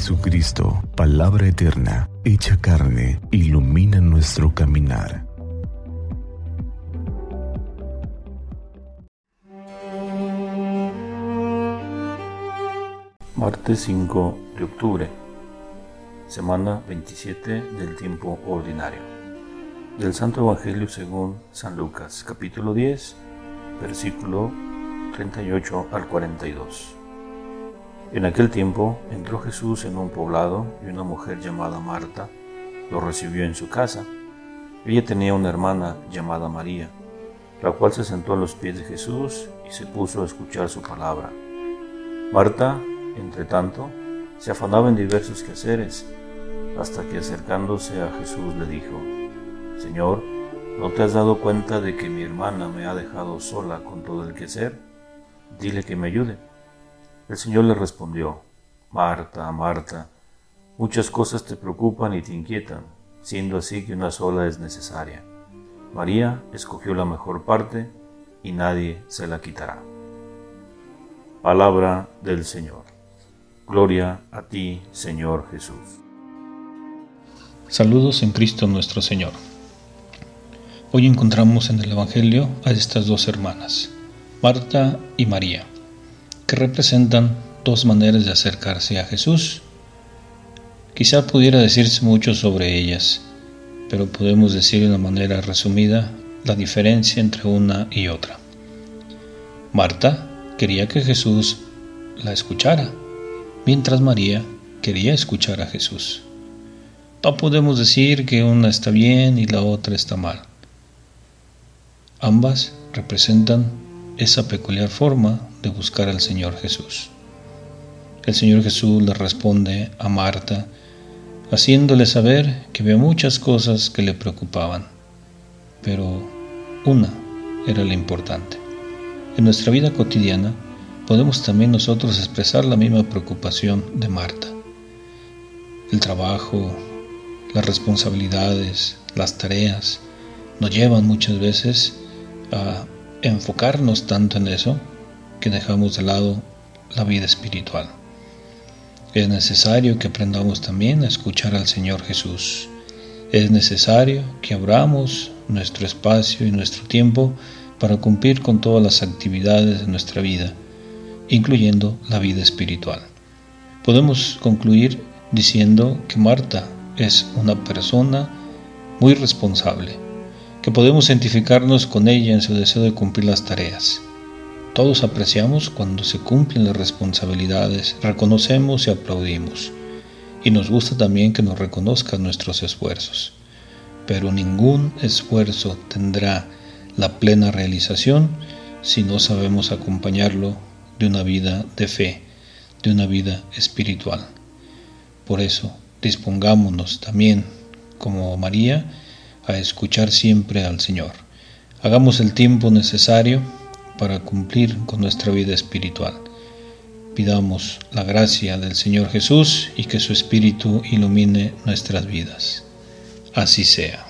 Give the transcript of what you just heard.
Jesucristo, palabra eterna, hecha carne, ilumina nuestro caminar. Martes 5 de octubre, semana 27 del tiempo ordinario. Del Santo Evangelio según San Lucas, capítulo 10, versículo 38 al 42. En aquel tiempo entró Jesús en un poblado y una mujer llamada Marta lo recibió en su casa. Ella tenía una hermana llamada María, la cual se sentó a los pies de Jesús y se puso a escuchar su palabra. Marta, entre tanto, se afanaba en diversos quehaceres, hasta que acercándose a Jesús le dijo, Señor, ¿no te has dado cuenta de que mi hermana me ha dejado sola con todo el quehacer? Dile que me ayude. El Señor le respondió, Marta, Marta, muchas cosas te preocupan y te inquietan, siendo así que una sola es necesaria. María escogió la mejor parte y nadie se la quitará. Palabra del Señor. Gloria a ti, Señor Jesús. Saludos en Cristo nuestro Señor. Hoy encontramos en el Evangelio a estas dos hermanas, Marta y María que representan dos maneras de acercarse a Jesús. Quizá pudiera decirse mucho sobre ellas, pero podemos decir de una manera resumida la diferencia entre una y otra. Marta quería que Jesús la escuchara, mientras María quería escuchar a Jesús. No podemos decir que una está bien y la otra está mal. Ambas representan esa peculiar forma de buscar al Señor Jesús. El Señor Jesús le responde a Marta, haciéndole saber que había muchas cosas que le preocupaban, pero una era la importante. En nuestra vida cotidiana podemos también nosotros expresar la misma preocupación de Marta. El trabajo, las responsabilidades, las tareas nos llevan muchas veces a enfocarnos tanto en eso que dejamos de lado la vida espiritual. Es necesario que aprendamos también a escuchar al Señor Jesús. Es necesario que abramos nuestro espacio y nuestro tiempo para cumplir con todas las actividades de nuestra vida, incluyendo la vida espiritual. Podemos concluir diciendo que Marta es una persona muy responsable que podemos identificarnos con ella en su deseo de cumplir las tareas. Todos apreciamos cuando se cumplen las responsabilidades, reconocemos y aplaudimos. Y nos gusta también que nos reconozcan nuestros esfuerzos. Pero ningún esfuerzo tendrá la plena realización si no sabemos acompañarlo de una vida de fe, de una vida espiritual. Por eso, dispongámonos también, como María, a escuchar siempre al Señor. Hagamos el tiempo necesario para cumplir con nuestra vida espiritual. Pidamos la gracia del Señor Jesús y que su Espíritu ilumine nuestras vidas. Así sea.